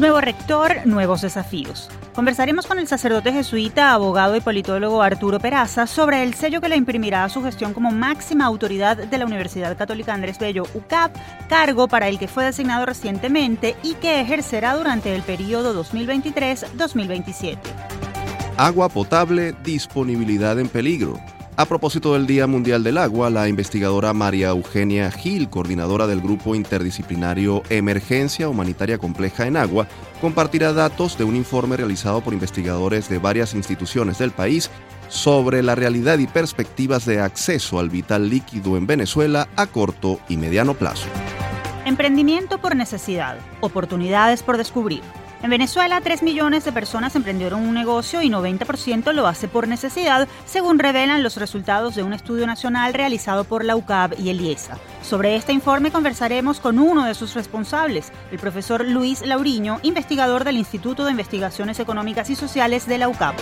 Nuevo rector, nuevos desafíos. Conversaremos con el sacerdote jesuita, abogado y politólogo Arturo Peraza sobre el sello que le imprimirá a su gestión como máxima autoridad de la Universidad Católica Andrés Bello UCAP, cargo para el que fue designado recientemente y que ejercerá durante el periodo 2023-2027. Agua potable, disponibilidad en peligro. A propósito del Día Mundial del Agua, la investigadora María Eugenia Gil, coordinadora del Grupo Interdisciplinario Emergencia Humanitaria Compleja en Agua, compartirá datos de un informe realizado por investigadores de varias instituciones del país sobre la realidad y perspectivas de acceso al vital líquido en Venezuela a corto y mediano plazo. Emprendimiento por necesidad, oportunidades por descubrir. En Venezuela, 3 millones de personas emprendieron un negocio y 90% lo hace por necesidad, según revelan los resultados de un estudio nacional realizado por la UCAB y el IESA. Sobre este informe conversaremos con uno de sus responsables, el profesor Luis Lauriño, investigador del Instituto de Investigaciones Económicas y Sociales de la UCAB.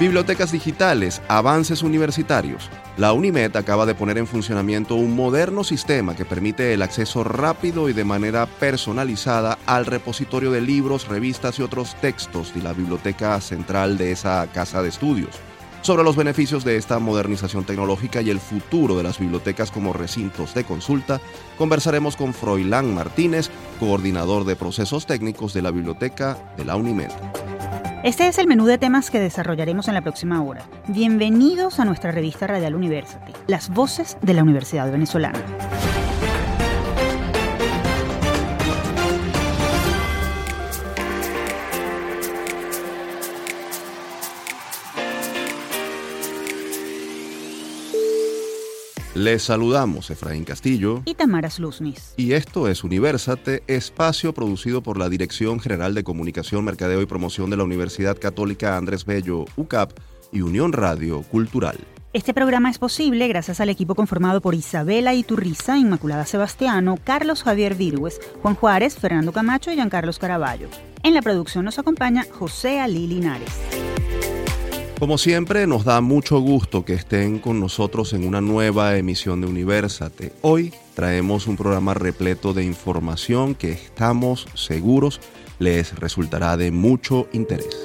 Bibliotecas digitales, avances universitarios. La UNIMED acaba de poner en funcionamiento un moderno sistema que permite el acceso rápido y de manera personalizada al repositorio de libros, revistas y otros textos de la biblioteca central de esa casa de estudios. Sobre los beneficios de esta modernización tecnológica y el futuro de las bibliotecas como recintos de consulta, conversaremos con Froilán Martínez, coordinador de procesos técnicos de la biblioteca de la UNIMED. Este es el menú de temas que desarrollaremos en la próxima hora. Bienvenidos a nuestra revista Radial University, las voces de la Universidad Venezolana. Les saludamos Efraín Castillo y Tamara Sluznis. Y esto es Universate, espacio producido por la Dirección General de Comunicación, Mercadeo y Promoción de la Universidad Católica Andrés Bello, UCAP y Unión Radio Cultural. Este programa es posible gracias al equipo conformado por Isabela Iturriza, Inmaculada Sebastiano, Carlos Javier Virgües, Juan Juárez, Fernando Camacho y Giancarlos Caraballo. En la producción nos acompaña José Ali Linares. Como siempre, nos da mucho gusto que estén con nosotros en una nueva emisión de Universate. Hoy traemos un programa repleto de información que estamos seguros les resultará de mucho interés.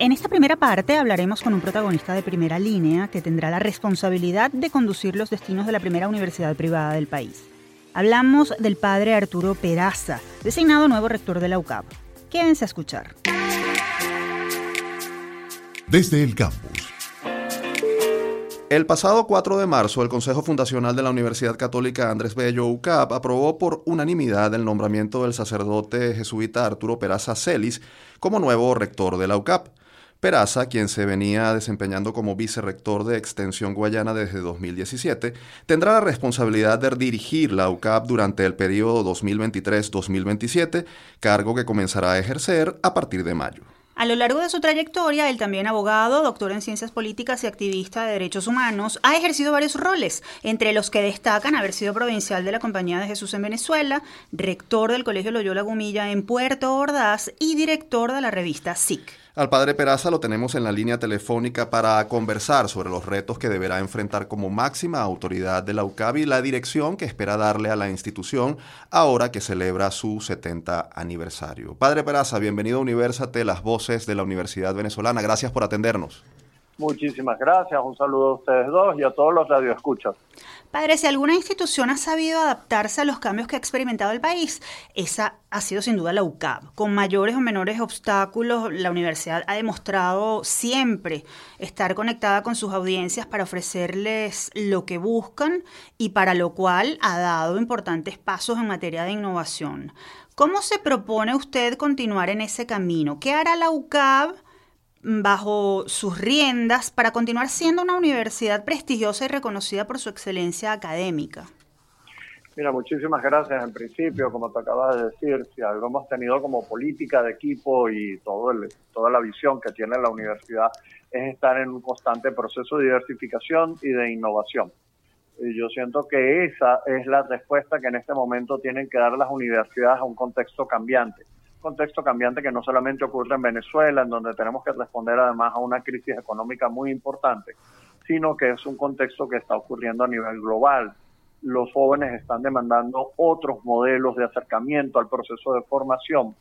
En esta primera parte hablaremos con un protagonista de primera línea que tendrá la responsabilidad de conducir los destinos de la primera universidad privada del país. Hablamos del padre Arturo Peraza, designado nuevo rector de la UCAP. Quédense a escuchar desde el campus. El pasado 4 de marzo, el Consejo Fundacional de la Universidad Católica Andrés Bello UCAP aprobó por unanimidad el nombramiento del sacerdote jesuita Arturo Peraza Celis como nuevo rector de la UCAP. Peraza, quien se venía desempeñando como vicerrector de Extensión Guayana desde 2017, tendrá la responsabilidad de dirigir la UCAP durante el periodo 2023-2027, cargo que comenzará a ejercer a partir de mayo. A lo largo de su trayectoria, el también abogado, doctor en ciencias políticas y activista de derechos humanos, ha ejercido varios roles, entre los que destacan haber sido provincial de la Compañía de Jesús en Venezuela, rector del Colegio Loyola Gumilla en Puerto Ordaz y director de la revista SIC. Al padre Peraza lo tenemos en la línea telefónica para conversar sobre los retos que deberá enfrentar como máxima autoridad de la UCAB y la dirección que espera darle a la institución ahora que celebra su 70 aniversario. Padre Peraza, bienvenido a Universate, las voces de la Universidad Venezolana. Gracias por atendernos. Muchísimas gracias, un saludo a ustedes dos y a todos los radioescuchas. Padre, si alguna institución ha sabido adaptarse a los cambios que ha experimentado el país, esa ha sido sin duda la UCAB. Con mayores o menores obstáculos, la universidad ha demostrado siempre estar conectada con sus audiencias para ofrecerles lo que buscan y para lo cual ha dado importantes pasos en materia de innovación. ¿Cómo se propone usted continuar en ese camino? ¿Qué hará la UCAB? Bajo sus riendas para continuar siendo una universidad prestigiosa y reconocida por su excelencia académica? Mira, muchísimas gracias. En principio, como te acabas de decir, si algo hemos tenido como política de equipo y toda la visión que tiene la universidad es estar en un constante proceso de diversificación y de innovación. Y yo siento que esa es la respuesta que en este momento tienen que dar las universidades a un contexto cambiante contexto cambiante que no solamente ocurre en Venezuela, en donde tenemos que responder además a una crisis económica muy importante, sino que es un contexto que está ocurriendo a nivel global. Los jóvenes están demandando otros modelos de acercamiento al proceso de formación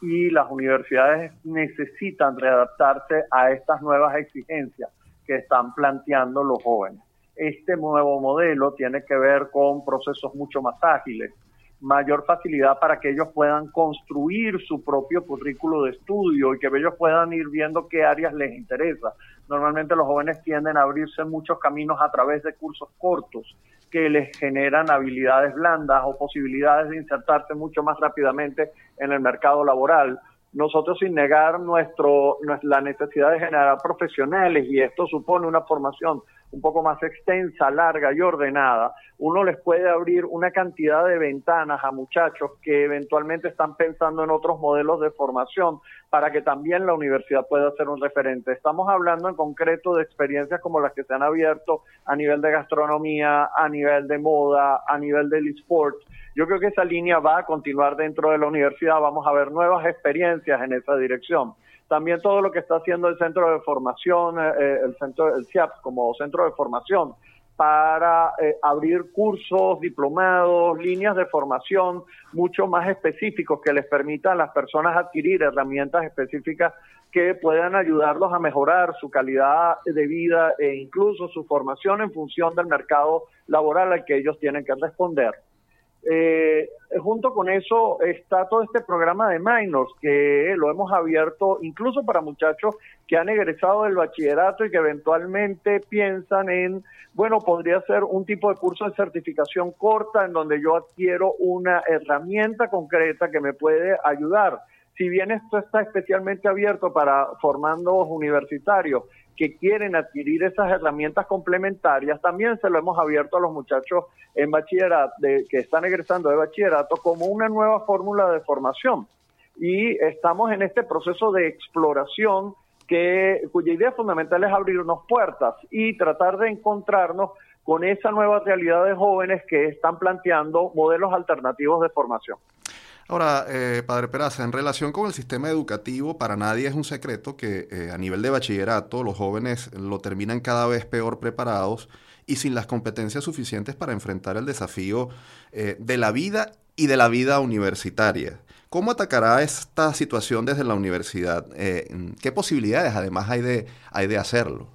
y las universidades necesitan readaptarse a estas nuevas exigencias que están planteando los jóvenes. Este nuevo modelo tiene que ver con procesos mucho más ágiles, mayor facilidad para que ellos puedan construir su propio currículo de estudio y que ellos puedan ir viendo qué áreas les interesa. Normalmente los jóvenes tienden a abrirse muchos caminos a través de cursos cortos que les generan habilidades blandas o posibilidades de insertarse mucho más rápidamente en el mercado laboral. Nosotros sin negar nuestro, la necesidad de generar profesionales y esto supone una formación un poco más extensa, larga y ordenada, uno les puede abrir una cantidad de ventanas a muchachos que eventualmente están pensando en otros modelos de formación para que también la universidad pueda ser un referente. Estamos hablando en concreto de experiencias como las que se han abierto a nivel de gastronomía, a nivel de moda, a nivel del esports. Yo creo que esa línea va a continuar dentro de la universidad, vamos a ver nuevas experiencias en esa dirección también todo lo que está haciendo el centro de formación, eh, eh, el centro, el CIAPS como centro de formación para eh, abrir cursos, diplomados, líneas de formación mucho más específicos que les permitan a las personas adquirir herramientas específicas que puedan ayudarlos a mejorar su calidad de vida e incluso su formación en función del mercado laboral al que ellos tienen que responder. Eh, junto con eso está todo este programa de minors que lo hemos abierto incluso para muchachos que han egresado del bachillerato y que eventualmente piensan en, bueno, podría ser un tipo de curso de certificación corta en donde yo adquiero una herramienta concreta que me puede ayudar. Si bien esto está especialmente abierto para formandos universitarios, que quieren adquirir esas herramientas complementarias, también se lo hemos abierto a los muchachos en bachillerato, que están egresando de bachillerato, como una nueva fórmula de formación. Y estamos en este proceso de exploración que, cuya idea fundamental es abrirnos puertas y tratar de encontrarnos con esa nueva realidad de jóvenes que están planteando modelos alternativos de formación. Ahora, eh, Padre Peraza, en relación con el sistema educativo, para nadie es un secreto que eh, a nivel de bachillerato los jóvenes lo terminan cada vez peor preparados y sin las competencias suficientes para enfrentar el desafío eh, de la vida y de la vida universitaria. ¿Cómo atacará esta situación desde la universidad? ¿Qué posibilidades además hay de, hay de hacerlo?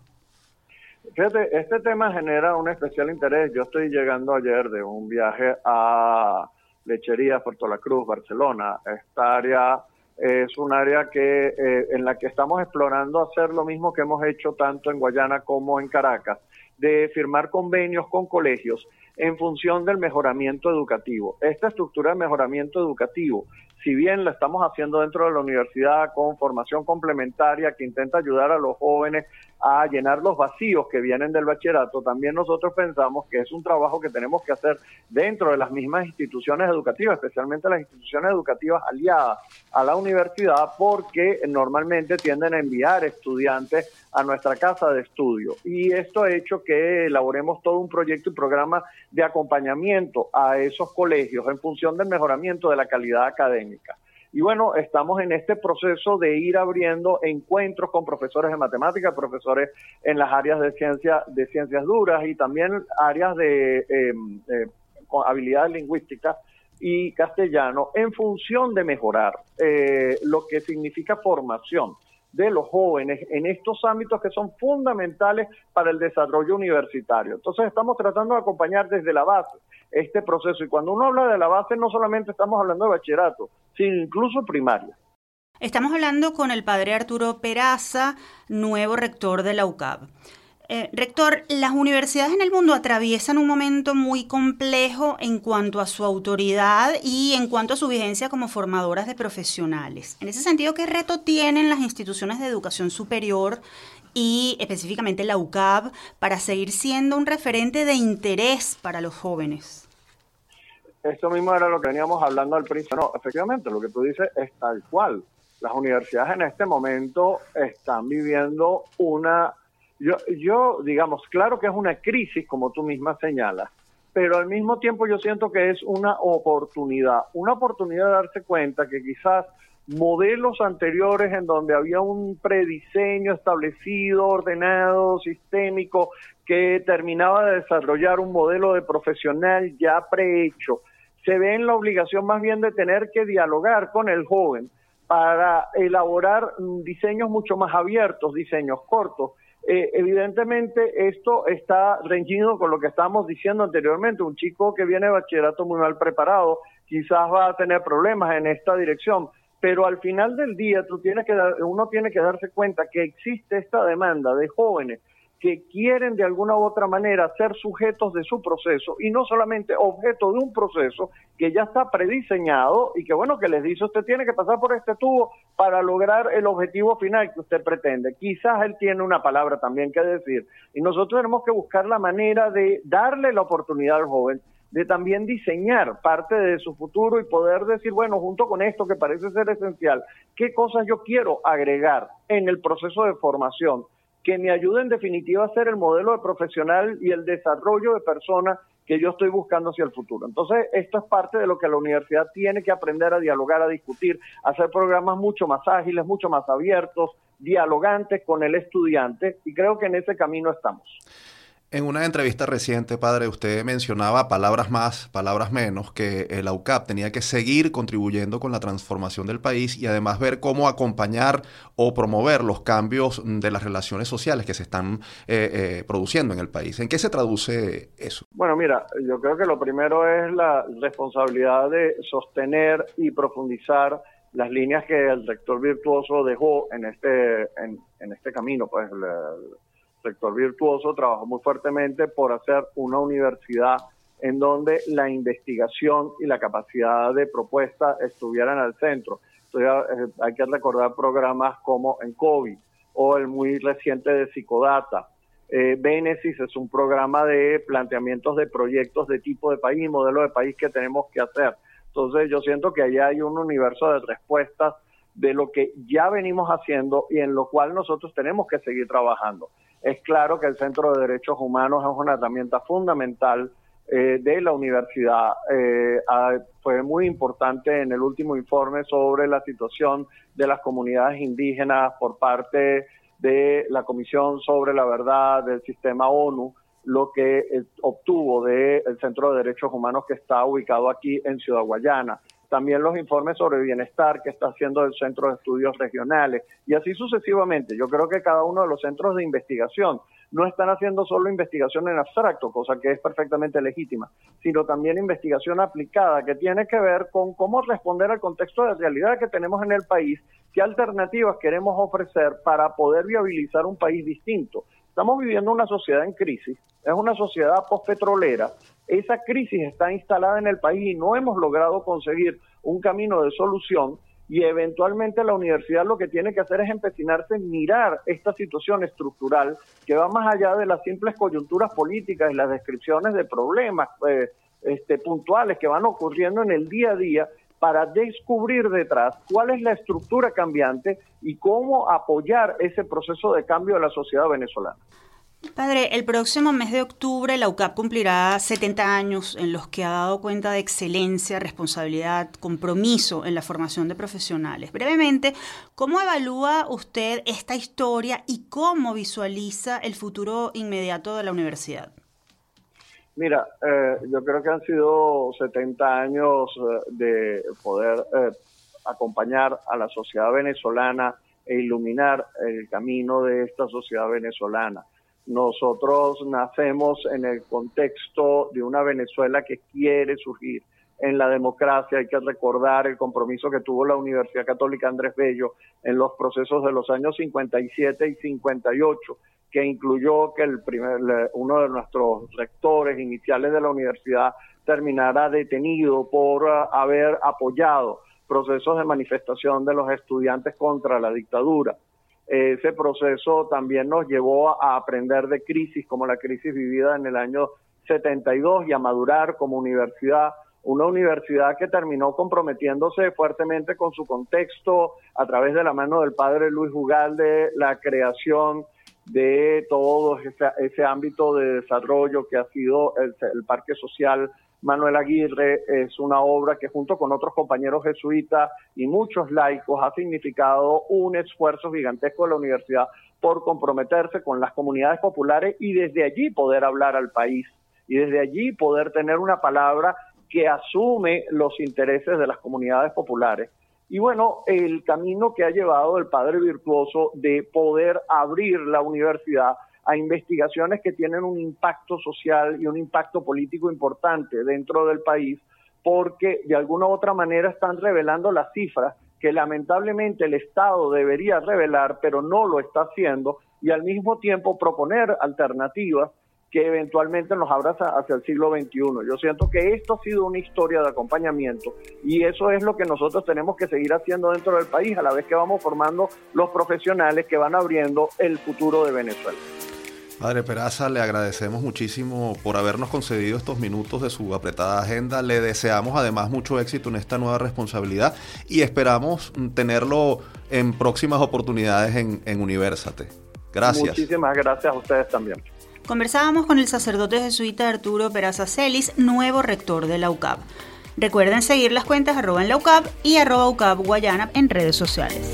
Fíjate, este tema genera un especial interés. Yo estoy llegando ayer de un viaje a Lechería, Puerto La Cruz, Barcelona. Esta área es un área que eh, en la que estamos explorando hacer lo mismo que hemos hecho tanto en Guayana como en Caracas, de firmar convenios con colegios en función del mejoramiento educativo. Esta estructura de mejoramiento educativo si bien la estamos haciendo dentro de la universidad con formación complementaria que intenta ayudar a los jóvenes a llenar los vacíos que vienen del bachillerato, también nosotros pensamos que es un trabajo que tenemos que hacer dentro de las mismas instituciones educativas, especialmente las instituciones educativas aliadas a la universidad, porque normalmente tienden a enviar estudiantes a nuestra casa de estudio. Y esto ha hecho que elaboremos todo un proyecto y programa de acompañamiento a esos colegios en función del mejoramiento de la calidad académica. Y bueno, estamos en este proceso de ir abriendo encuentros con profesores de matemáticas, profesores en las áreas de, ciencia, de ciencias duras y también áreas de em, eh, habilidades lingüísticas y castellano en función de mejorar eh, lo que significa formación de los jóvenes en estos ámbitos que son fundamentales para el desarrollo universitario. Entonces estamos tratando de acompañar desde la base este proceso y cuando uno habla de la base no solamente estamos hablando de bachillerato, sino incluso primaria. Estamos hablando con el padre Arturo Peraza, nuevo rector de la UCAB. Eh, rector, las universidades en el mundo atraviesan un momento muy complejo en cuanto a su autoridad y en cuanto a su vigencia como formadoras de profesionales. En ese sentido, ¿qué reto tienen las instituciones de educación superior y específicamente la UCAB para seguir siendo un referente de interés para los jóvenes? Esto mismo era lo que veníamos hablando al principio. No, efectivamente, lo que tú dices es tal cual. Las universidades en este momento están viviendo una yo, yo, digamos, claro que es una crisis, como tú misma señalas, pero al mismo tiempo yo siento que es una oportunidad, una oportunidad de darse cuenta que quizás modelos anteriores en donde había un prediseño establecido, ordenado, sistémico, que terminaba de desarrollar un modelo de profesional ya prehecho, se ve en la obligación más bien de tener que dialogar con el joven para elaborar diseños mucho más abiertos, diseños cortos. Eh, evidentemente esto está reñido con lo que estábamos diciendo anteriormente. Un chico que viene de bachillerato muy mal preparado quizás va a tener problemas en esta dirección, pero al final del día tienes que uno tiene que darse cuenta que existe esta demanda de jóvenes que quieren de alguna u otra manera ser sujetos de su proceso y no solamente objeto de un proceso que ya está prediseñado y que bueno que les dice usted tiene que pasar por este tubo para lograr el objetivo final que usted pretende. Quizás él tiene una palabra también que decir y nosotros tenemos que buscar la manera de darle la oportunidad al joven de también diseñar parte de su futuro y poder decir, bueno, junto con esto que parece ser esencial, ¿qué cosas yo quiero agregar en el proceso de formación? que me ayude en definitiva a ser el modelo de profesional y el desarrollo de persona que yo estoy buscando hacia el futuro. Entonces, esto es parte de lo que la universidad tiene que aprender a dialogar, a discutir, a hacer programas mucho más ágiles, mucho más abiertos, dialogantes con el estudiante, y creo que en ese camino estamos. En una entrevista reciente, padre, usted mencionaba palabras más, palabras menos, que el AUCAP tenía que seguir contribuyendo con la transformación del país y además ver cómo acompañar o promover los cambios de las relaciones sociales que se están eh, eh, produciendo en el país. ¿En qué se traduce eso? Bueno, mira, yo creo que lo primero es la responsabilidad de sostener y profundizar las líneas que el rector virtuoso dejó en este, en, en este camino, pues sector virtuoso trabajó muy fuertemente por hacer una universidad en donde la investigación y la capacidad de propuesta estuvieran al centro. Entonces, eh, hay que recordar programas como en COVID o el muy reciente de Psicodata. Eh, es un programa de planteamientos de proyectos de tipo de país modelo de país que tenemos que hacer. Entonces yo siento que allá hay un universo de respuestas de lo que ya venimos haciendo y en lo cual nosotros tenemos que seguir trabajando. Es claro que el Centro de Derechos Humanos es una herramienta fundamental eh, de la universidad. Eh, fue muy importante en el último informe sobre la situación de las comunidades indígenas por parte de la Comisión sobre la Verdad del Sistema ONU, lo que eh, obtuvo del Centro de Derechos Humanos que está ubicado aquí en Ciudad Guayana también los informes sobre bienestar que está haciendo el Centro de Estudios Regionales y así sucesivamente. Yo creo que cada uno de los centros de investigación no están haciendo solo investigación en abstracto, cosa que es perfectamente legítima, sino también investigación aplicada que tiene que ver con cómo responder al contexto de realidad que tenemos en el país, qué alternativas queremos ofrecer para poder viabilizar un país distinto. Estamos viviendo una sociedad en crisis, es una sociedad postpetrolera. Esa crisis está instalada en el país y no hemos logrado conseguir un camino de solución y eventualmente la universidad lo que tiene que hacer es empecinarse en mirar esta situación estructural que va más allá de las simples coyunturas políticas y las descripciones de problemas eh, este, puntuales que van ocurriendo en el día a día para descubrir detrás cuál es la estructura cambiante y cómo apoyar ese proceso de cambio de la sociedad venezolana. Padre, el próximo mes de octubre la UCAP cumplirá 70 años en los que ha dado cuenta de excelencia, responsabilidad, compromiso en la formación de profesionales. Brevemente, ¿cómo evalúa usted esta historia y cómo visualiza el futuro inmediato de la universidad? Mira, eh, yo creo que han sido 70 años eh, de poder eh, acompañar a la sociedad venezolana e iluminar el camino de esta sociedad venezolana nosotros nacemos en el contexto de una Venezuela que quiere surgir en la democracia. Hay que recordar el compromiso que tuvo la Universidad Católica Andrés Bello en los procesos de los años 57 y 58, que incluyó que el primer, uno de nuestros rectores iniciales de la universidad terminara detenido por ah, haber apoyado procesos de manifestación de los estudiantes contra la dictadura. Ese proceso también nos llevó a aprender de crisis como la crisis vivida en el año 72 y a madurar como universidad, una universidad que terminó comprometiéndose fuertemente con su contexto a través de la mano del padre Luis Ugalde, la creación de todo ese, ámbito de desarrollo que ha sido el, el Parque Social Manuel Aguirre es una obra que junto con otros compañeros jesuitas y muchos laicos ha significado un esfuerzo gigantesco de la universidad por comprometerse con las comunidades populares y desde allí poder hablar al país y desde allí poder tener una palabra que asume los intereses de las comunidades populares. Y bueno, el camino que ha llevado el padre virtuoso de poder abrir la universidad a investigaciones que tienen un impacto social y un impacto político importante dentro del país, porque de alguna u otra manera están revelando las cifras que lamentablemente el Estado debería revelar, pero no lo está haciendo, y al mismo tiempo proponer alternativas que eventualmente nos abraza hacia el siglo XXI. Yo siento que esto ha sido una historia de acompañamiento y eso es lo que nosotros tenemos que seguir haciendo dentro del país a la vez que vamos formando los profesionales que van abriendo el futuro de Venezuela. Padre Peraza, le agradecemos muchísimo por habernos concedido estos minutos de su apretada agenda. Le deseamos además mucho éxito en esta nueva responsabilidad y esperamos tenerlo en próximas oportunidades en, en Universate. Gracias. Muchísimas gracias a ustedes también. Conversábamos con el sacerdote jesuita Arturo Peraza Celis, nuevo rector de la UCAP. Recuerden seguir las cuentas arroba en la UCAP y arroba UCAP Guayana en redes sociales.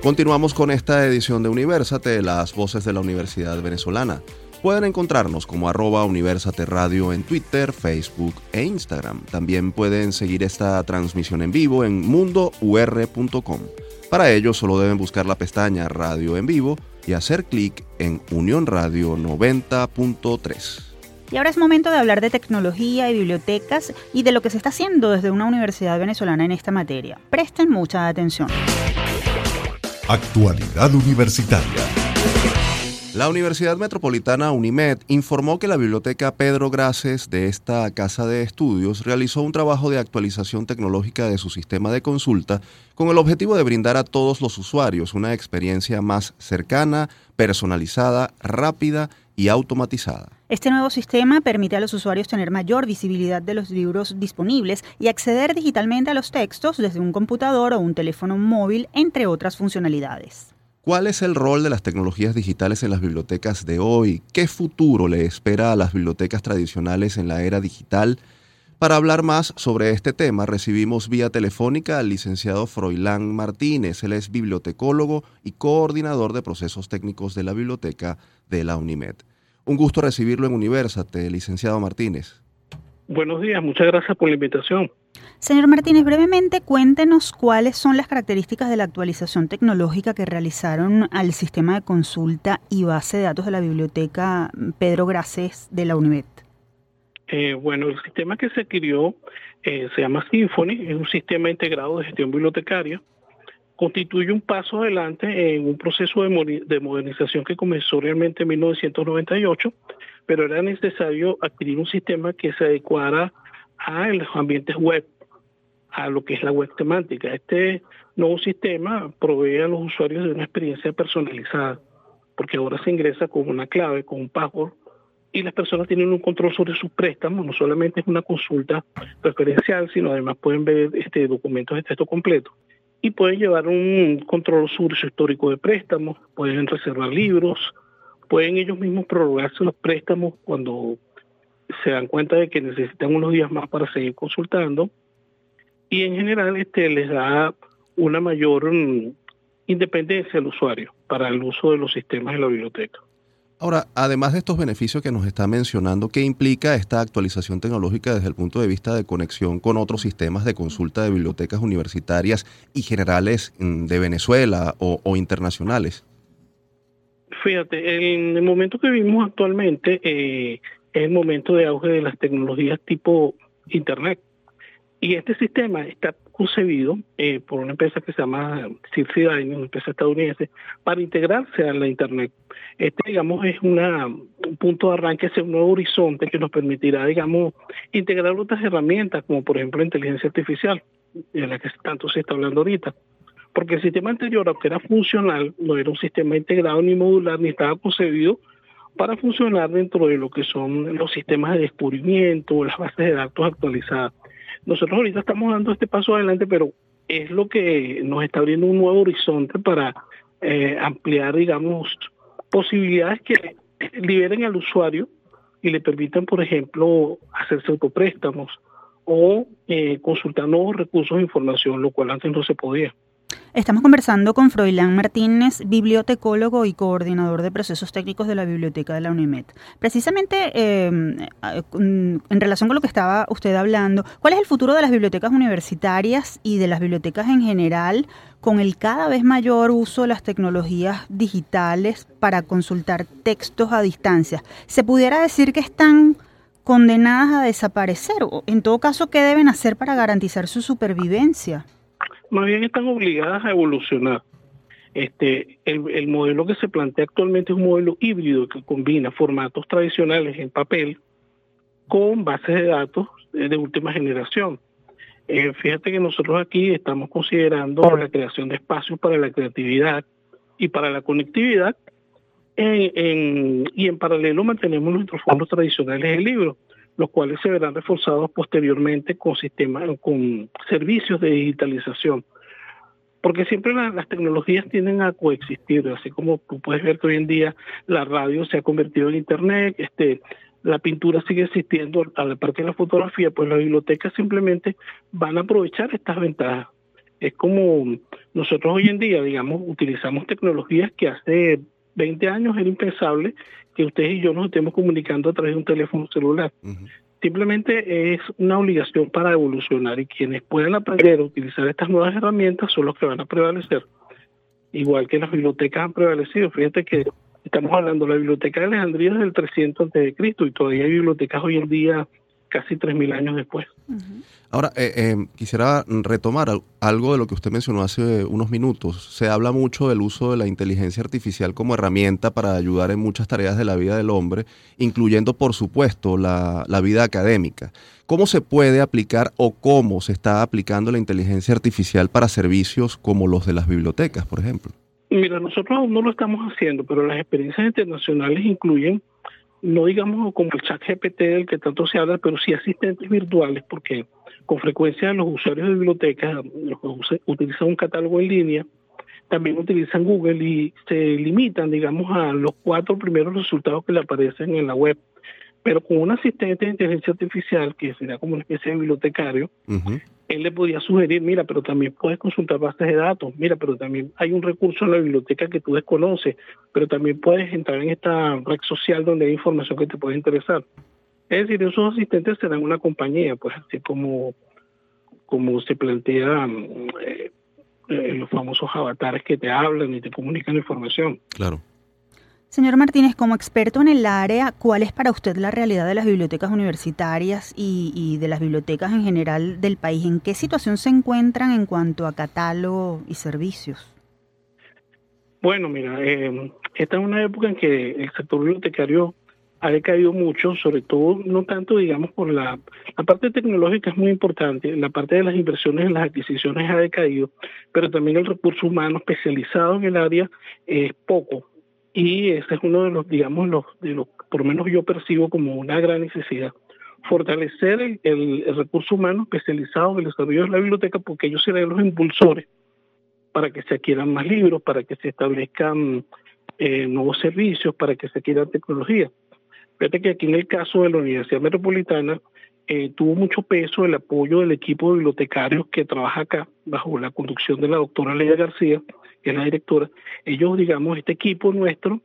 Continuamos con esta edición de Universate, las voces de la Universidad Venezolana. Pueden encontrarnos como arroba Universate Radio en Twitter, Facebook e Instagram. También pueden seguir esta transmisión en vivo en mundour.com. Para ello solo deben buscar la pestaña Radio en vivo y hacer clic en Unión Radio 90.3. Y ahora es momento de hablar de tecnología y bibliotecas y de lo que se está haciendo desde una universidad venezolana en esta materia. Presten mucha atención. Actualidad Universitaria. La Universidad Metropolitana UNIMED informó que la biblioteca Pedro Graces de esta casa de estudios realizó un trabajo de actualización tecnológica de su sistema de consulta con el objetivo de brindar a todos los usuarios una experiencia más cercana, personalizada, rápida y automatizada. Este nuevo sistema permite a los usuarios tener mayor visibilidad de los libros disponibles y acceder digitalmente a los textos desde un computador o un teléfono móvil, entre otras funcionalidades. ¿Cuál es el rol de las tecnologías digitales en las bibliotecas de hoy? ¿Qué futuro le espera a las bibliotecas tradicionales en la era digital? Para hablar más sobre este tema, recibimos vía telefónica al licenciado Froilán Martínez. Él es bibliotecólogo y coordinador de procesos técnicos de la biblioteca de la UNIMED. Un gusto recibirlo en Universate, licenciado Martínez. Buenos días, muchas gracias por la invitación. Señor Martínez, brevemente cuéntenos cuáles son las características de la actualización tecnológica que realizaron al sistema de consulta y base de datos de la biblioteca Pedro Graces de la UNIMED. Eh, bueno, el sistema que se adquirió eh, se llama Symphony, es un sistema integrado de gestión bibliotecaria. Constituye un paso adelante en un proceso de modernización que comenzó realmente en 1998, pero era necesario adquirir un sistema que se adecuara a los ambientes web a lo que es la web temática. Este nuevo sistema provee a los usuarios de una experiencia personalizada, porque ahora se ingresa con una clave, con un password, y las personas tienen un control sobre sus préstamos, no solamente es una consulta preferencial, sino además pueden ver este documentos de texto completo. Y pueden llevar un control sobre su histórico de préstamos, pueden reservar libros, pueden ellos mismos prorrogarse los préstamos cuando se dan cuenta de que necesitan unos días más para seguir consultando y en general este les da una mayor mm, independencia al usuario para el uso de los sistemas de la biblioteca. Ahora, además de estos beneficios que nos está mencionando, ¿qué implica esta actualización tecnológica desde el punto de vista de conexión con otros sistemas de consulta de bibliotecas universitarias y generales mm, de Venezuela o, internacionales? Fíjate, en el momento que vivimos actualmente eh, es el momento de auge de las tecnologías tipo Internet. Y este sistema está concebido eh, por una empresa que se llama Circe una empresa estadounidense, para integrarse a la Internet. Este, digamos, es un punto de arranque hacia un nuevo horizonte que nos permitirá, digamos, integrar otras herramientas, como por ejemplo la inteligencia artificial, de la que tanto se está hablando ahorita. Porque el sistema anterior, aunque era funcional, no era un sistema integrado ni modular, ni estaba concebido para funcionar dentro de lo que son los sistemas de descubrimiento, las bases de datos actualizadas. Nosotros ahorita estamos dando este paso adelante, pero es lo que nos está abriendo un nuevo horizonte para eh, ampliar, digamos, posibilidades que liberen al usuario y le permitan, por ejemplo, hacerse autopréstamos o eh, consultar nuevos recursos de información, lo cual antes no se podía. Estamos conversando con Froilán Martínez, bibliotecólogo y coordinador de procesos técnicos de la Biblioteca de la UNIMED. Precisamente em, en relación con lo que estaba usted hablando, ¿cuál es el futuro de las bibliotecas universitarias y de las bibliotecas en general con el cada vez mayor uso de las tecnologías digitales para consultar textos a distancia? ¿Se pudiera decir que están condenadas a desaparecer? En todo caso, ¿qué deben hacer para garantizar su supervivencia? Más bien están obligadas a evolucionar. Este, el, modelo que se plantea actualmente es un modelo híbrido que combina formatos tradicionales en papel con bases de datos de, última generación. Eh, fíjate que nosotros aquí estamos considerando la creación de espacios para la creatividad y para la conectividad y en paralelo mantenemos nuestros fondos tradicionales de libros los cuales se verán reforzados posteriormente con sistemas, con servicios de digitalización. Porque siempre las tecnologías tienden a coexistir, así como tú puedes ver que hoy en día la radio se ha convertido en internet, este, la pintura sigue existiendo, a la parte de la fotografía, pues las bibliotecas simplemente van a aprovechar estas ventajas. Es como nosotros hoy en día, digamos, utilizamos tecnologías que hace 20 años era impensable que ustedes y yo nos estemos comunicando a través de un teléfono celular. Simplemente es una obligación para evolucionar y quienes puedan aprender a utilizar estas nuevas herramientas son los que van a prevalecer. Igual que las bibliotecas han prevalecido. Fíjate que estamos hablando de la biblioteca de Alejandría del 300 a.C. y todavía hay bibliotecas hoy en día casi 3.000 años después. Ahora, eh, eh, quisiera retomar algo de lo que usted mencionó hace unos minutos. Se habla mucho del uso de la inteligencia artificial como herramienta para ayudar en muchas tareas de la vida del hombre, incluyendo, por supuesto, la, la vida académica. ¿Cómo se puede aplicar o cómo se está aplicando la inteligencia artificial para servicios como los de las bibliotecas, por ejemplo? Mira, nosotros aún no lo estamos haciendo, pero las experiencias internacionales incluyen no digamos como el chat GPT del que tanto se habla, pero sí asistentes virtuales, porque con frecuencia los usuarios de bibliotecas, los que utilizan un catálogo en línea, también utilizan Google y se limitan, digamos, a los cuatro primeros resultados que le aparecen en la web. Pero con un asistente de inteligencia artificial, que sería como una especie de bibliotecario, él le podía sugerir, mira, pero también puedes consultar bases de datos, mira, pero también hay un recurso en la biblioteca que tú desconoces, pero también puedes entrar en esta red social donde hay información que te puede interesar. Es decir, esos asistentes serán una compañía, pues así como, como se plantea eh, eh, los famosos avatares que te hablan y te comunican información. Claro. Señor Martínez, como experto en el área, ¿cuál es para usted la realidad de las bibliotecas universitarias y, de las bibliotecas en general del país? ¿En qué situación se encuentran en cuanto a catálogo y servicios? Bueno, mira, eh, esta es una época en que el sector bibliotecario ha decaído mucho, sobre todo no tanto, digamos, por la, la parte tecnológica es muy importante, la parte de las inversiones en las adquisiciones ha decaído, pero también el recurso humano especializado en el área es poco y ese es uno de los, digamos, los, de los, por lo menos yo percibo como una gran necesidad. Fortalecer el, recurso humano especializado en el desarrollo de la biblioteca porque ellos serán los impulsores para que se adquieran más libros, para que se establezcan eh, nuevos servicios, para que se adquieran tecnología. Fíjate que aquí en el caso de la Universidad Metropolitana eh, tuvo mucho peso el apoyo del equipo de bibliotecarios que trabaja acá bajo la conducción de la doctora Leia García, que es la directora, ellos, digamos, este equipo nuestro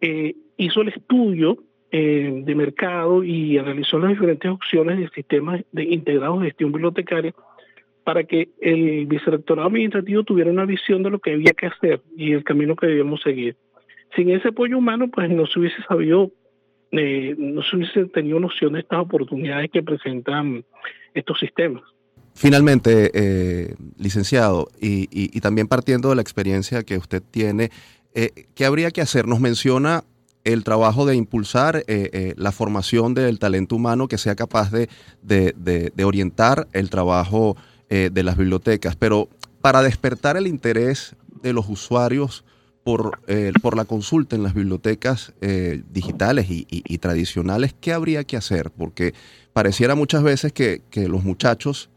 eh, hizo el estudio eh, de mercado y analizó las diferentes opciones de sistemas de integrados de gestión bibliotecaria para que el vicerrectorado administrativo tuviera una visión de lo que había que hacer y el camino que debíamos seguir. Sin ese apoyo humano, pues no se hubiese sabido, eh, no se hubiese tenido noción de estas oportunidades que presentan estos sistemas. Finalmente, eh, licenciado, y, también partiendo de la experiencia que usted tiene, eh, ¿qué habría que hacer? Nos menciona el trabajo de impulsar eh, la formación del talento humano que sea capaz de, orientar el trabajo de las bibliotecas, pero para despertar el interés de los usuarios por, por la consulta en las bibliotecas digitales y, tradicionales, ¿qué habría que hacer? Porque pareciera muchas veces que, que los muchachos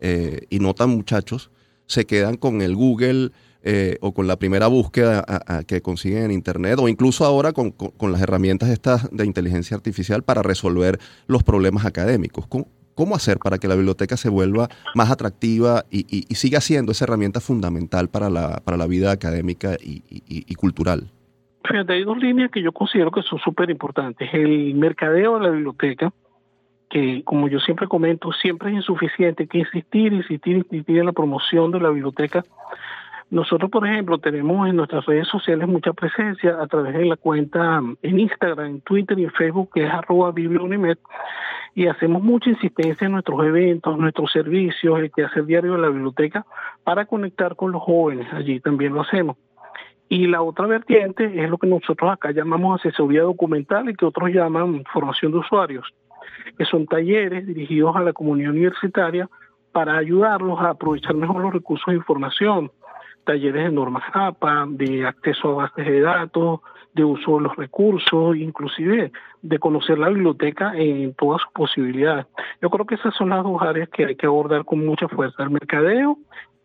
eh, y no tan muchachos se quedan con el Google eh, o con la primera búsqueda que consiguen en Internet o incluso ahora con, las herramientas estas de inteligencia artificial para resolver los problemas académicos. ¿Cómo hacer para que la biblioteca se vuelva más atractiva y, siga siendo esa herramienta fundamental para la, para la vida académica y, cultural? Fíjate, hay dos líneas que yo considero que son súper importantes. El mercadeo de la biblioteca, que como yo siempre comento, siempre es insuficiente, hay que insistir, insistir, insistir en la promoción de la biblioteca. Nosotros, por ejemplo, tenemos en nuestras redes sociales mucha presencia a través de la cuenta en Instagram, en Twitter y en Facebook, que es arroba bibliaunimed, y hacemos mucha insistencia en nuestros eventos, nuestros servicios, el que hace diario de la biblioteca, para conectar con los jóvenes. Allí también lo hacemos. Y la otra vertiente es lo que nosotros acá llamamos asesoría documental y que otros llaman formación de usuarios que son talleres dirigidos a la comunidad universitaria para ayudarlos a aprovechar mejor los recursos de información, talleres de normas APA, de acceso a bases de datos, de uso de los recursos, inclusive de conocer la biblioteca en todas sus posibilidades. Yo creo que esas son las dos áreas que hay que abordar con mucha fuerza, el mercadeo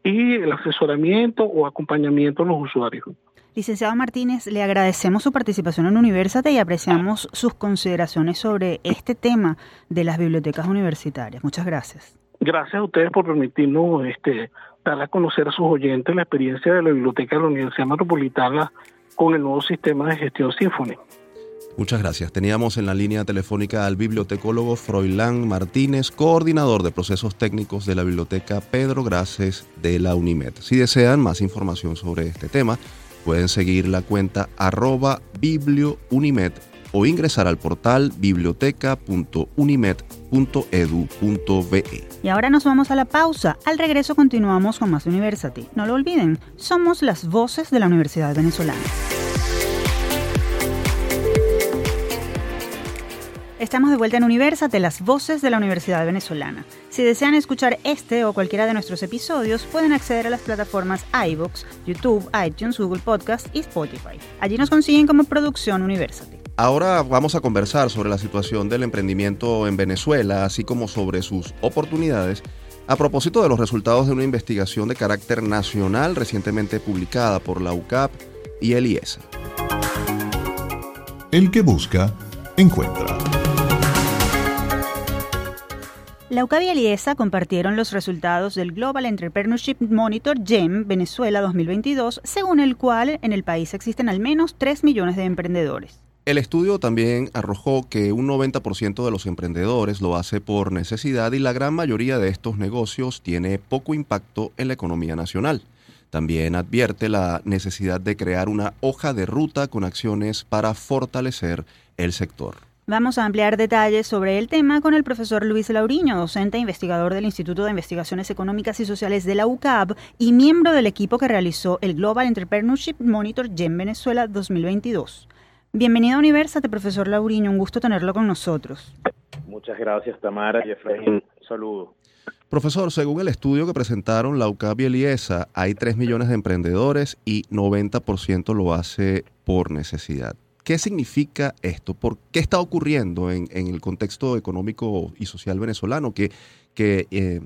y el asesoramiento o acompañamiento a los usuarios. Licenciado Martínez, le agradecemos su participación en Universate y apreciamos sus consideraciones sobre este tema de las bibliotecas universitarias. Muchas gracias. Gracias a ustedes por permitirnos este, dar a conocer a sus oyentes la experiencia de la biblioteca de la Universidad Metropolitana con el nuevo sistema de gestión Symphony. Muchas gracias. Teníamos en la línea telefónica al bibliotecólogo Froilán Martínez, coordinador de procesos técnicos de la biblioteca Pedro Graces de la UNIMED. Si desean más información sobre este tema, Pueden seguir la cuenta arroba bibliounimed o ingresar al portal biblioteca.unimed.edu.be. Y ahora nos vamos a la pausa. Al regreso continuamos con más University. No lo olviden, somos las voces de la Universidad Venezolana. Estamos de vuelta en Universate, las voces de la Universidad Venezolana. Si desean escuchar este o cualquiera de nuestros episodios, pueden acceder a las plataformas iVoox, YouTube, iTunes, Google Podcast y Spotify. Allí nos consiguen como Producción Universate. Ahora vamos a conversar sobre la situación del emprendimiento en Venezuela, así como sobre sus oportunidades, a propósito de los resultados de una investigación de carácter nacional recientemente publicada por la UCAP y el IESA. El que busca, encuentra. La UCAB y Eliesa compartieron los resultados del Global Entrepreneurship Monitor GEM Venezuela 2022, según el cual en el país existen al menos 3 millones de emprendedores. El estudio también arrojó que un 90% de los emprendedores lo hace por necesidad y la gran mayoría de estos negocios tiene poco impacto en la economía nacional. También advierte la necesidad de crear una hoja de ruta con acciones para fortalecer el sector. Vamos a ampliar detalles sobre el tema con el profesor Luis Lauriño, docente e investigador del Instituto de Investigaciones Económicas y Sociales de la UCAB y miembro del equipo que realizó el Global Entrepreneurship Monitor GEM Venezuela 2022. Bienvenido a Universate, profesor Lauriño, un gusto tenerlo con nosotros. Muchas gracias, Tamara y Efraín. Un saludo. Profesor, según el estudio que presentaron la UCAB y el IESA, hay 3 millones de emprendedores y 90% lo hace por necesidad. ¿Qué significa esto? ¿Por qué está ocurriendo en, el contexto económico y social venezolano que, que, eh,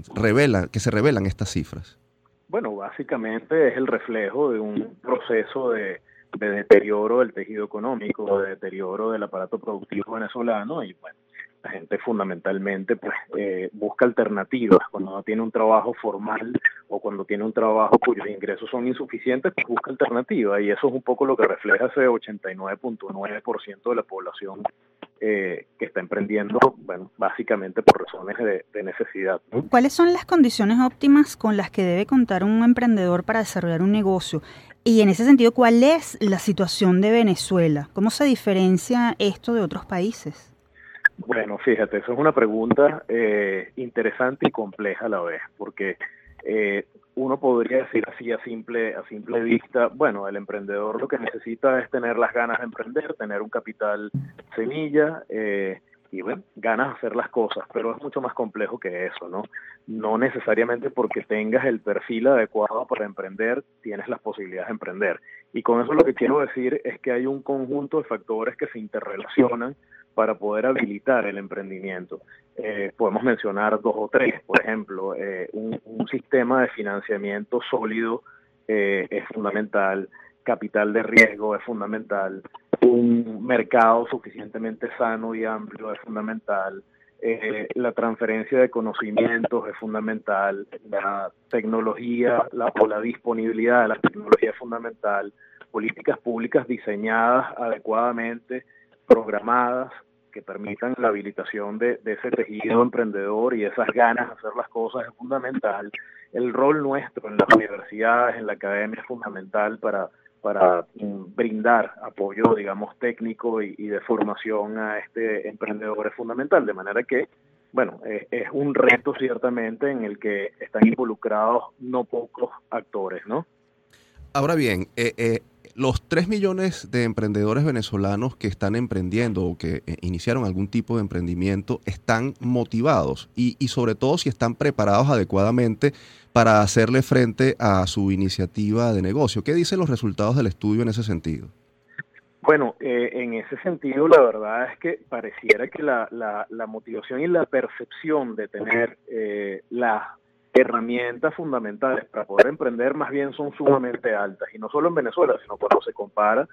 que se revelan estas cifras? Bueno, básicamente es el reflejo de un proceso de, de deterioro del tejido económico, de deterioro del aparato productivo venezolano y bueno, la gente fundamentalmente pues eh, busca alternativas. Cuando no tiene un trabajo formal o cuando tiene un trabajo cuyos ingresos son insuficientes pues busca alternativas. Y eso es un poco lo que refleja ese 89.9% de la población eh, que está emprendiendo bueno básicamente por razones de, necesidad ¿Cuáles son las condiciones óptimas con las que debe contar un emprendedor para desarrollar un negocio? Y en ese sentido, ¿cuál es la situación de Venezuela? ¿Cómo se diferencia esto de otros países? Bueno, fíjate, eso es una pregunta eh, interesante y compleja a la vez, porque eh, uno podría decir así a simple, a simple vista, bueno, el emprendedor lo que necesita es tener las ganas de emprender, tener un capital semilla, eh, y bueno, ganas de hacer las cosas, pero es mucho más complejo que eso, ¿no? No necesariamente porque tengas el perfil adecuado para emprender, tienes las posibilidades de emprender. Y con eso lo que quiero decir es que hay un conjunto de factores que se interrelacionan para poder habilitar el emprendimiento. Eh, podemos mencionar dos o tres, por ejemplo, eh, un, sistema de financiamiento sólido eh, es fundamental, capital de riesgo es fundamental, un mercado suficientemente sano y amplio es fundamental, eh, la transferencia de conocimientos es fundamental, la tecnología la, o la disponibilidad de la tecnología es fundamental, políticas públicas diseñadas adecuadamente, programadas, que permitan la habilitación de, ese tejido emprendedor y esas ganas de hacer las cosas es fundamental. El rol nuestro en las universidades, en la academia es fundamental para, para brindar apoyo, digamos, técnico y, de formación a este emprendedor es fundamental. De manera que, bueno, es un reto ciertamente en el que están involucrados no pocos actores, ¿no? Ahora bien, eh, eh, los 3 millones de emprendedores venezolanos que están emprendiendo o que eh, iniciaron algún tipo de emprendimiento están motivados y, sobre todo si están preparados adecuadamente para hacerle frente a su iniciativa de negocio. ¿Qué dicen los resultados del estudio en ese sentido? Bueno, en ese sentido la verdad es que pareciera que la, motivación y la percepción de tener eh, la herramientas fundamentales para poder emprender más bien son sumamente altas, y no solo en Venezuela, sino cuando se compara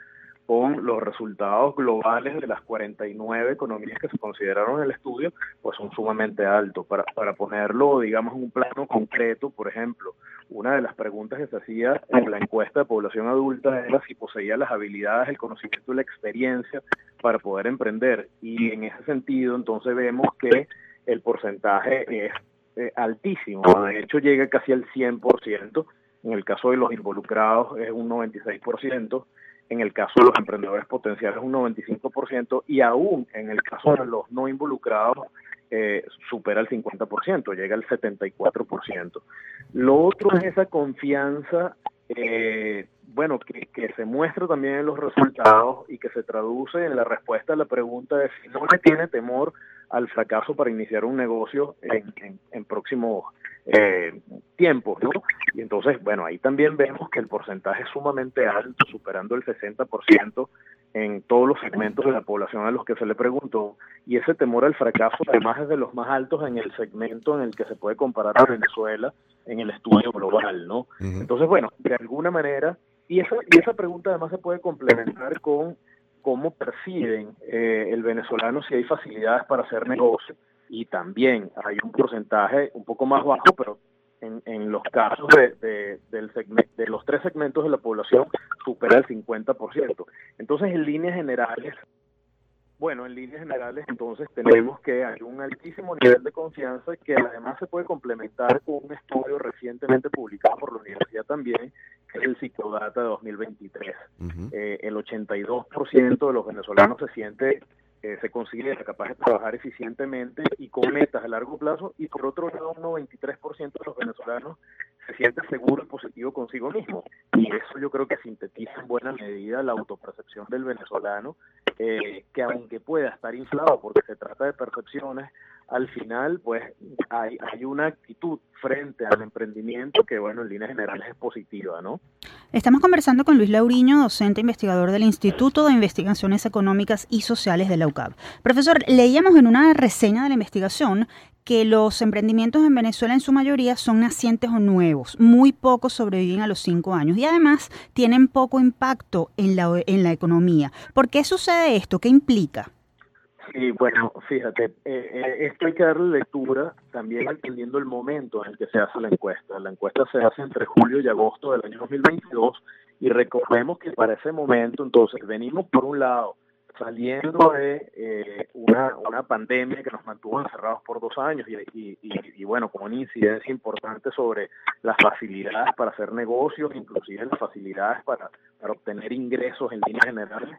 con los resultados globales de las 49 economías que se consideraron en el estudio, pues son sumamente altos. Para, para ponerlo, digamos, en un plano concreto, por ejemplo, una de las preguntas que se hacía en la encuesta de población adulta era si poseía las habilidades, el conocimiento y la experiencia para poder emprender. Y en ese sentido, entonces vemos que el porcentaje es eh, altísimo, de hecho llega casi al 100%, en el caso de los involucrados es un 96%, en el caso de los emprendedores potenciales un 95% y aún en el caso de los no involucrados eh, supera el 50%, llega al 74%. Lo otro es esa confianza, eh, bueno, que, que, se muestra también en los resultados y que se traduce en la respuesta a la pregunta de si no le tiene temor al fracaso para iniciar un negocio en, en, próximos eh, tiempos, ¿no? Y entonces, bueno, ahí también vemos que el porcentaje es sumamente alto, superando el 60% en todos los segmentos de la población a los que se le preguntó, y ese temor al fracaso además es de los más altos en el segmento en el que se puede comparar a Venezuela en el estudio global, ¿no? Entonces, bueno, de alguna manera, y esa, y esa pregunta además se puede complementar con cómo perciben eh, el venezolano si hay facilidades para hacer negocio y también hay un porcentaje un poco más bajo, pero en, en los casos de, del de los tres segmentos de la población supera el 50%. Entonces, en líneas generales, bueno, en líneas generales entonces tenemos que hay un altísimo nivel de confianza que además se puede complementar con un estudio recientemente publicado por la universidad también, que es el Ciclodata de 2023. Eh, el 82% de los venezolanos se siente eh, se considera capaz de trabajar eficientemente y con metas a largo plazo y por otro lado un 93% de los venezolanos se siente seguro y positivo consigo mismo. Y eso yo creo que sintetiza en buena medida la autopercepción del venezolano eh, que aunque pueda estar inflado porque se trata de percepciones al final pues hay, hay una actitud frente al emprendimiento que bueno en líneas generales es positiva ¿no? Estamos conversando con Luis Lauriño, docente investigador del Instituto de Investigaciones Económicas y Sociales de la UCAP. Profesor, leíamos en una reseña de la investigación que los emprendimientos en Venezuela en su mayoría son nacientes o nuevos, muy pocos sobreviven a los cinco años y además tienen poco impacto en la, en la economía. ¿Por qué sucede esto? ¿Qué implica? Sí, bueno, fíjate, eh, eh, esto hay que darle lectura también entendiendo el momento en el que se hace la encuesta. La encuesta se hace entre julio y agosto del año 2022 y recordemos que para ese momento entonces venimos por un lado saliendo de eh, una, una pandemia que nos mantuvo encerrados por dos años y, y, y, bueno, con una incidencia importante sobre las facilidades para hacer negocios, inclusive las facilidades para, para obtener ingresos en líneas generales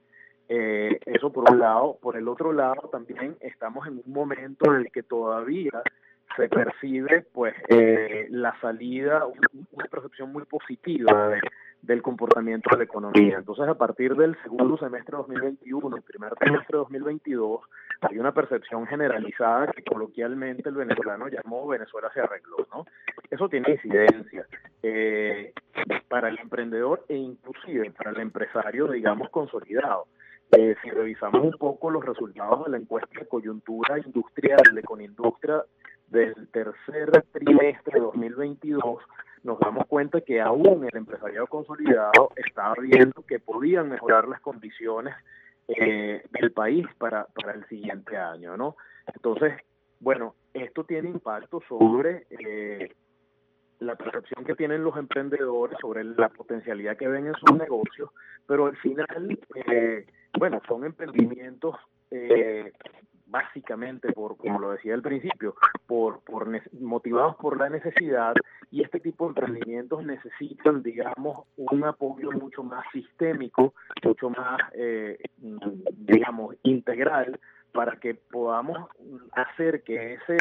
eh, eso por un lado. Por el otro lado, también estamos en un momento en el que todavía se percibe pues eh, la salida, una percepción muy positiva del comportamiento de la economía. Entonces, a partir del segundo semestre de 2021, el primer trimestre de 2022, hay una percepción generalizada que coloquialmente el venezolano llamó Venezuela se arregló, ¿no? Eso tiene incidencia eh, para el emprendedor e inclusive para el empresario, digamos, consolidado. Eh, si revisamos un poco los resultados de la encuesta de coyuntura industrial de Conindustria del tercer trimestre de 2022, nos damos cuenta que aún el empresariado consolidado estaba viendo que podían mejorar las condiciones eh, del país para, para el siguiente año, ¿no? Entonces, Bueno, esto tiene impacto sobre eh, la percepción que tienen los emprendedores, sobre la potencialidad que ven en sus negocios, pero al final, eh, bueno, son emprendimientos eh, básicamente por, como lo decía al principio, por, por motivados por la necesidad y este tipo de emprendimientos necesitan, digamos, un apoyo mucho más sistémico, mucho más, eh, digamos, integral para que podamos hacer que ese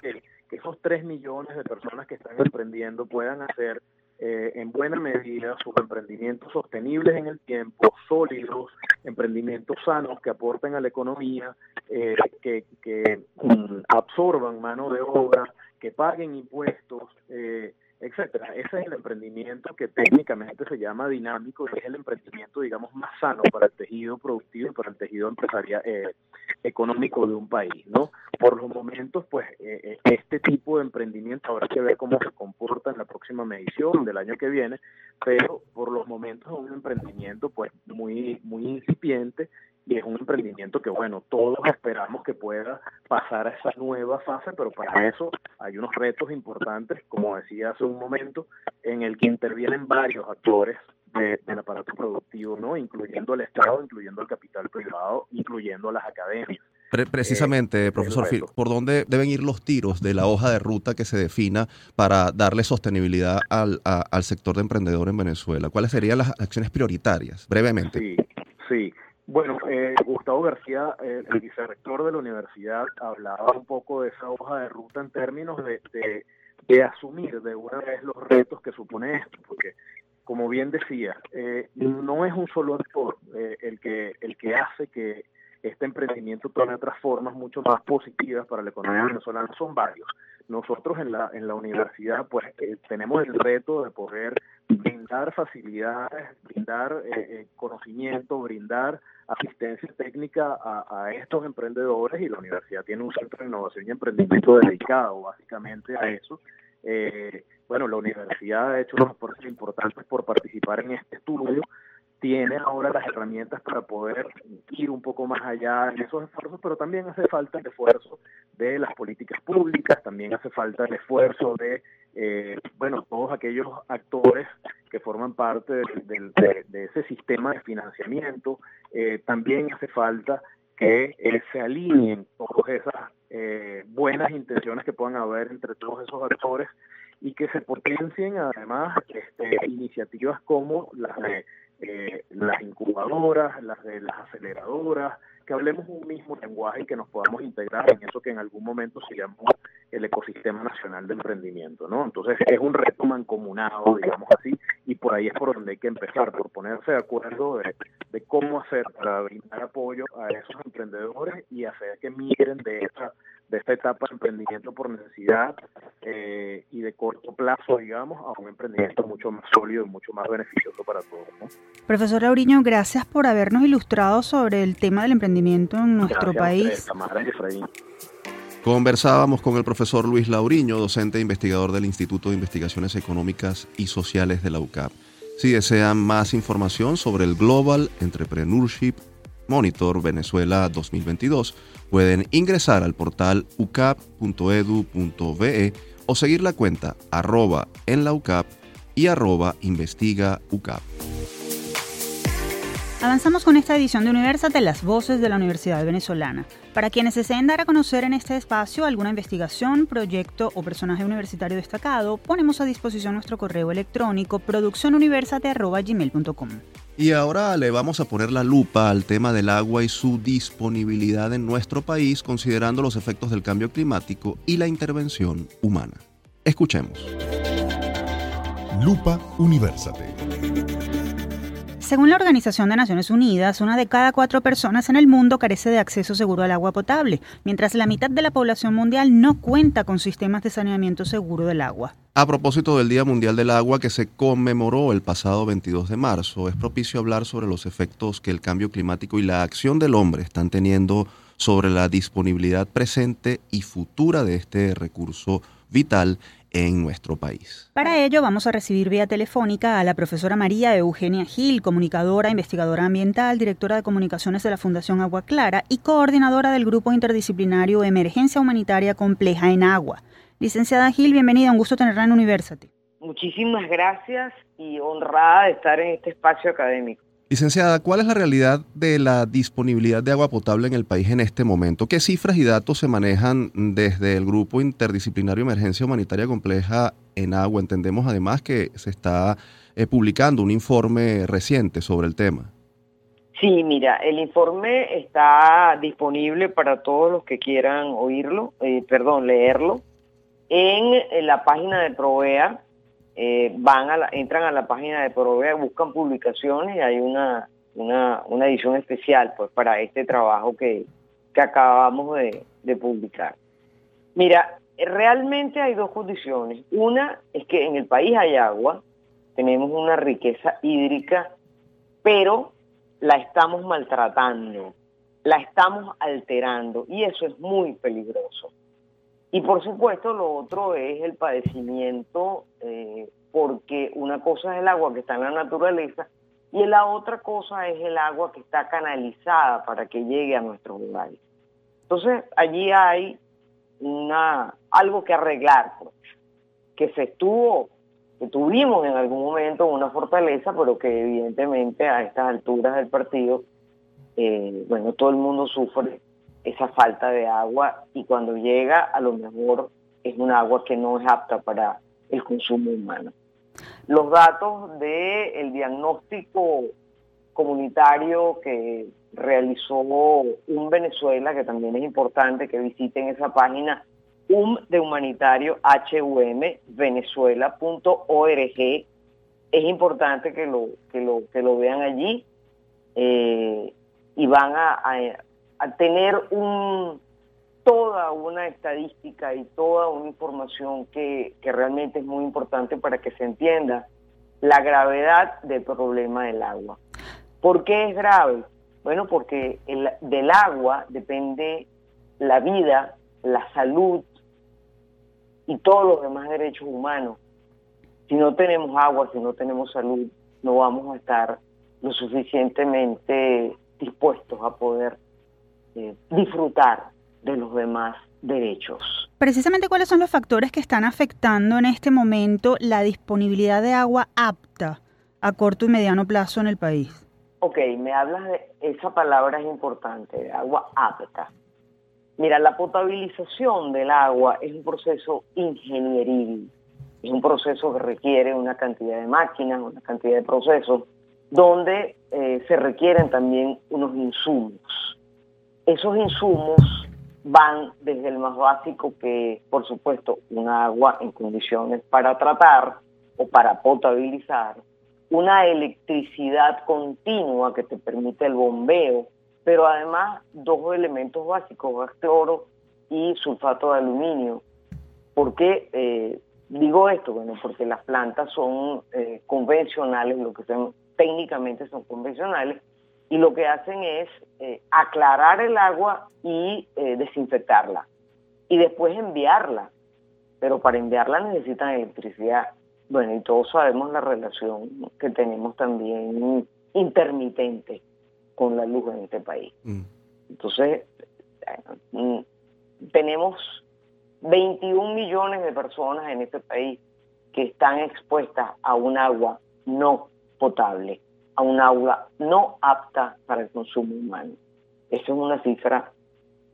que esos 3 millones de personas que están emprendiendo puedan hacer eh, en buena medida sus emprendimientos sostenibles en el tiempo, sólidos, emprendimientos sanos que aporten a la economía, eh, que, que mm, absorban mano de obra, que paguen impuestos, eh, etcétera. Ese es el emprendimiento que técnicamente se llama dinámico es el emprendimiento, digamos, más sano para el tejido productivo y para el tejido empresarial eh, económico de un país, ¿no? Por los momentos, pues, eh, eh, este tipo de emprendimiento habrá que ver cómo se comporta en la próxima medición del año que viene, pero por los momentos es un emprendimiento, pues, muy, muy incipiente y es un emprendimiento que, bueno, todos esperamos que pueda pasar a esa nueva fase, pero para eso hay unos retos importantes, como decía hace un momento, en el que intervienen varios actores del aparato productivo, ¿no? Incluyendo el Estado, incluyendo el capital privado, incluyendo las academias. precisamente, eh, profesor Phil, ¿por dónde deben ir los tiros de la hoja de ruta que se defina para darle sostenibilidad al, al sector de emprendedor en Venezuela? ¿Cuáles serían las acciones prioritarias? Brevemente. Sí, sí. Bueno, eh, Gustavo García, eh, el vicerrector de la universidad, hablaba un poco de esa hoja de ruta en términos de, de, asumir de una vez los retos que supone esto, porque como bien decía, eh, no es un solo actor el que el que hace que este emprendimiento tome otras formas mucho más positivas para la economía venezolana, son varios. Nosotros en la, en la universidad pues tenemos el reto de poder brindar facilidades, brindar conocimiento, brindar asistencia técnica a, estos emprendedores y la universidad tiene un centro de innovación y emprendimiento dedicado básicamente a eso. Eh, bueno, la universidad ha hecho unos esfuerzos importantes por participar en este estudio, tiene ahora las herramientas para poder ir un poco más allá en esos esfuerzos, pero también hace falta el esfuerzo de las políticas públicas, también hace falta el esfuerzo de, eh, bueno, todos aquellos actores que forman parte de, ese sistema de financiamiento. Eh, también hace falta que eh, se alineen todas esas buenas intenciones que puedan haber entre todos esos actores y que se potencien además este, iniciativas como las de las incubadoras, las de las aceleradoras, que hablemos un mismo lenguaje y que nos podamos integrar en eso que en algún momento se llamó el ecosistema nacional de emprendimiento, ¿no? Entonces es un reto mancomunado, digamos así, y por ahí es por donde hay que empezar, por ponerse de acuerdo de, cómo hacer para brindar apoyo a esos emprendedores y hacer que migren de esta, de esta etapa de emprendimiento por necesidad eh, y de corto plazo, digamos, a un emprendimiento mucho más sólido y mucho más beneficioso para todos. ¿no? Profesor Auriño, gracias por habernos ilustrado sobre el tema del emprendimiento en nuestro país. Conversábamos con el profesor Luis Lauriño, docente e investigador del Instituto de Investigaciones Económicas y Sociales de la UCAP. Si desean más información sobre el Global Entrepreneurship Monitor Venezuela 2022, pueden ingresar al portal ucap.edu.be o seguir la cuenta arroba en la UCAP y arroba investiga UCAP. Avanzamos con esta edición de Universate, las voces de la Universidad Venezolana. Para quienes deseen dar a conocer en este espacio alguna investigación, proyecto o personaje universitario destacado, ponemos a disposición nuestro correo electrónico produccionuniversate.gmail.com. Y ahora le vamos a poner la lupa al tema del agua y su disponibilidad en nuestro país, considerando los efectos del cambio climático y la intervención humana. Escuchemos. Lupa Universate. Según la Organización de Naciones Unidas, una de cada cuatro personas en el mundo carece de acceso seguro al agua potable, mientras la mitad de la población mundial no cuenta con sistemas de saneamiento seguro del agua. A propósito del Día Mundial del Agua que se conmemoró el pasado 22 de marzo, es propicio hablar sobre los efectos que el cambio climático y la acción del hombre están teniendo sobre la disponibilidad presente y futura de este recurso vital en nuestro país. Para ello vamos a recibir vía telefónica a la profesora María Eugenia Gil, comunicadora, investigadora ambiental, directora de comunicaciones de la Fundación Agua Clara y coordinadora del Grupo Interdisciplinario Emergencia Humanitaria Compleja en Agua. Licenciada Gil, bienvenida, un gusto tenerla en University. Muchísimas gracias y honrada de estar en este espacio académico. Licenciada, ¿cuál es la realidad de la disponibilidad de agua potable en el país en este momento? ¿Qué cifras y datos se manejan desde el Grupo Interdisciplinario Emergencia Humanitaria Compleja en Agua? Entendemos además que se está eh, publicando un informe reciente sobre el tema. Sí, mira, el informe está disponible para todos los que quieran oírlo, eh, perdón, leerlo, en, en la página de Provea, eh, van a entran a la página de Provea, buscan publicaciones y hay una, una, edición especial pues para este trabajo que, que acabamos de publicar. Mira, realmente hay dos condiciones. Una es que en el país hay agua, tenemos una riqueza hídrica, pero la estamos maltratando, la estamos alterando y eso es muy peligroso. Y por supuesto lo otro es el padecimiento, eh, porque una cosa es el agua que está en la naturaleza y la otra cosa es el agua que está canalizada para que llegue a nuestros lugares. Entonces allí hay una algo que arreglar, pues, que se estuvo, que tuvimos en algún momento una fortaleza, pero que evidentemente a estas alturas del partido, eh, bueno, todo el mundo sufre esa falta de agua y cuando llega a lo mejor es un agua que no es apta para el consumo humano. Los datos del diagnóstico comunitario que realizó un Venezuela, que también es importante que visiten esa página, um de humanitario hum venezuela.org, es importante que lo, que lo, que lo vean allí eh, y van a, a tener un, toda una estadística y toda una información que, realmente es muy importante para que se entienda la gravedad del problema del agua. ¿Por qué es grave? Bueno, porque el, del agua depende la vida, la salud y todos los demás derechos humanos. Si no tenemos agua, si no tenemos salud, no vamos a estar lo suficientemente dispuestos a poder eh, disfrutar de los demás derechos. Precisamente, ¿cuáles son los factores que están afectando en este momento la disponibilidad de agua apta a corto y mediano plazo en el país? Ok, me hablas de esa palabra es importante, de agua apta. Mira, la potabilización del agua es un proceso ingenieril, es un proceso que requiere una cantidad de máquinas, una cantidad de procesos, donde eh, se requieren también unos insumos. Esos insumos van desde el más básico que, por supuesto, un agua en condiciones para tratar o para potabilizar, una electricidad continua que te permite el bombeo, pero además dos elementos básicos, gas cloro y sulfato de aluminio. ¿Por qué eh, digo esto? Bueno, porque las plantas son eh, convencionales, lo que son, técnicamente son convencionales, y lo que hacen es eh, aclarar el agua y eh, desinfectarla y después enviarla. Pero para enviarla necesitan electricidad. Bueno, y todos sabemos la relación que tenemos también intermitente con la luz en este país. Mm. Entonces, mm, tenemos 21 millones de personas en este país que están expuestas a un agua no potable a un agua no apta para el consumo humano. Eso es una cifra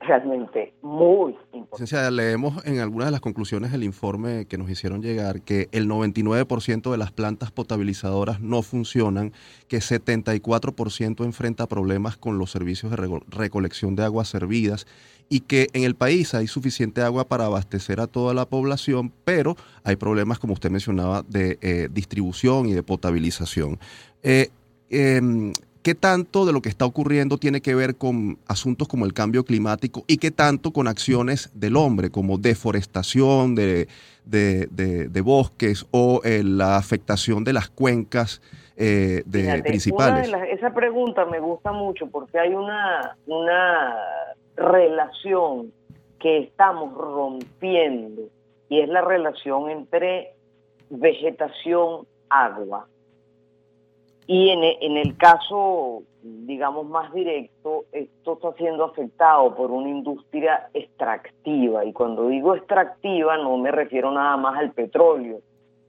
realmente muy importante. leemos en algunas de las conclusiones del informe que nos hicieron llegar que el 99% de las plantas potabilizadoras no funcionan, que 74% enfrenta problemas con los servicios de recolección de aguas servidas y que en el país hay suficiente agua para abastecer a toda la población, pero hay problemas, como usted mencionaba, de eh, distribución y de potabilización. Eh, eh, ¿qué tanto de lo que está ocurriendo tiene que ver con asuntos como el cambio climático y qué tanto con acciones del hombre, como deforestación de, de, bosques o eh, la afectación de las cuencas eh, de, principales? esa pregunta me gusta mucho porque hay una, una relación que estamos rompiendo y es la relación entre vegetación-agua. Y en, en, el caso, digamos, más directo, esto está siendo afectado por una industria extractiva. Y cuando digo extractiva no me refiero nada más al petróleo.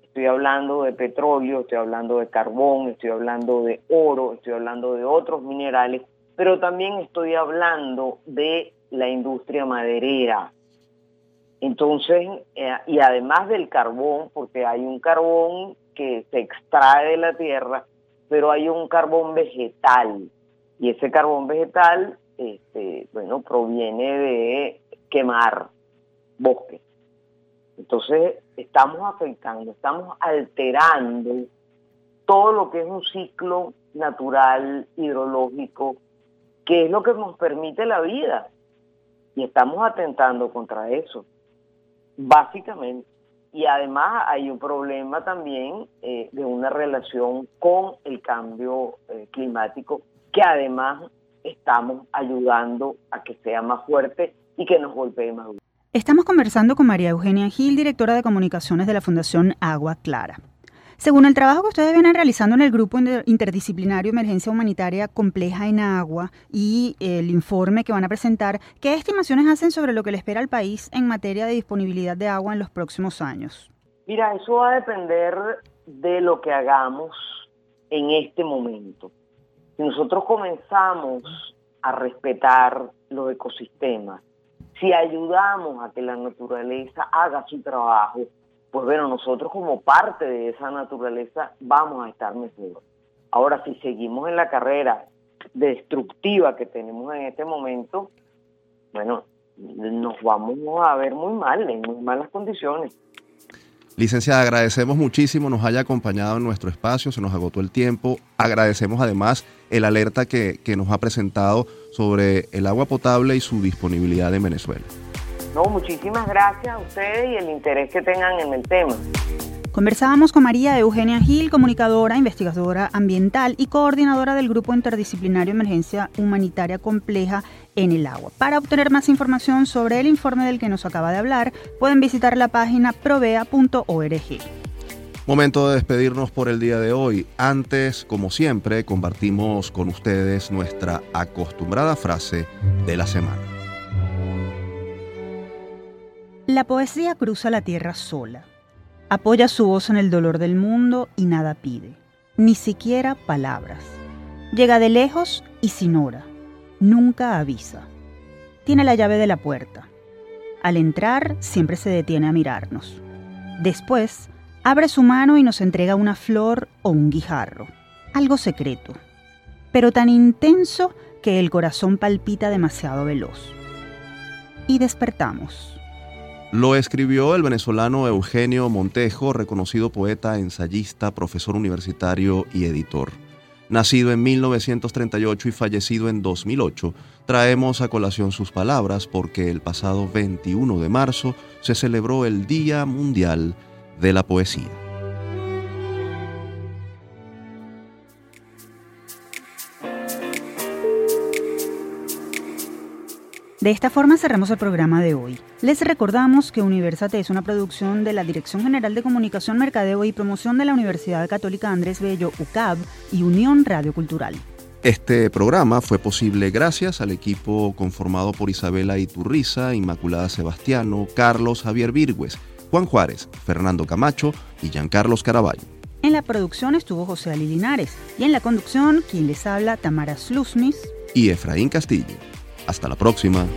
Estoy hablando de petróleo, estoy hablando de carbón, estoy hablando de oro, estoy hablando de otros minerales, pero también estoy hablando de la industria maderera. Entonces, eh, y además del carbón, porque hay un carbón que se extrae de la tierra, pero hay un carbón vegetal. Y ese carbón vegetal, este, bueno, proviene de quemar bosques. Entonces, estamos afectando, estamos alterando todo lo que es un ciclo natural, hidrológico, que es lo que nos permite la vida. Y estamos atentando contra eso, básicamente. Y además hay un problema también eh, de una relación con el cambio eh, climático, que además estamos ayudando a que sea más fuerte y que nos golpee más. Estamos conversando con María Eugenia Gil, directora de comunicaciones de la Fundación Agua Clara. Según el trabajo que ustedes vienen realizando en el Grupo Interdisciplinario Emergencia Humanitaria Compleja en Agua y el informe que van a presentar, ¿qué estimaciones hacen sobre lo que le espera al país en materia de disponibilidad de agua en los próximos años? Mira, eso va a depender de lo que hagamos en este momento. Si nosotros comenzamos a respetar los ecosistemas, si ayudamos a que la naturaleza haga su trabajo, pues bueno, nosotros como parte de esa naturaleza vamos a estar mejor. Ahora, si seguimos en la carrera destructiva que tenemos en este momento, bueno, nos vamos a ver muy mal, en muy malas condiciones. Licenciada, agradecemos muchísimo nos haya acompañado en nuestro espacio, se nos agotó el tiempo. Agradecemos además el alerta que, que nos ha presentado sobre el agua potable y su disponibilidad en Venezuela. No, muchísimas gracias a ustedes y el interés que tengan en el tema. Conversábamos con María Eugenia Gil, comunicadora, investigadora ambiental y coordinadora del Grupo Interdisciplinario Emergencia Humanitaria Compleja en el Agua. Para obtener más información sobre el informe del que nos acaba de hablar, pueden visitar la página provea.org. Momento de despedirnos por el día de hoy. Antes, como siempre, compartimos con ustedes nuestra acostumbrada frase de la semana. La poesía cruza la tierra sola. Apoya su voz en el dolor del mundo y nada pide, ni siquiera palabras. Llega de lejos y sin hora. Nunca avisa. Tiene la llave de la puerta. Al entrar siempre se detiene a mirarnos. Después, abre su mano y nos entrega una flor o un guijarro. Algo secreto, pero tan intenso que el corazón palpita demasiado veloz. Y despertamos. Lo escribió el venezolano Eugenio Montejo, reconocido poeta, ensayista, profesor universitario y editor. Nacido en 1938 y fallecido en 2008, traemos a colación sus palabras porque el pasado 21 de marzo se celebró el Día Mundial de la Poesía. De esta forma cerramos el programa de hoy. Les recordamos que Universate es una producción de la Dirección General de Comunicación, Mercadeo y Promoción de la Universidad Católica Andrés Bello, UCAB y Unión Radio Cultural. Este programa fue posible gracias al equipo conformado por Isabela Iturriza, Inmaculada Sebastiano, Carlos Javier Virgües, Juan Juárez, Fernando Camacho y Giancarlos Caraballo. En la producción estuvo José Ali Linares y en la conducción quien les habla Tamara Slusmis y Efraín Castillo. Hasta la próxima.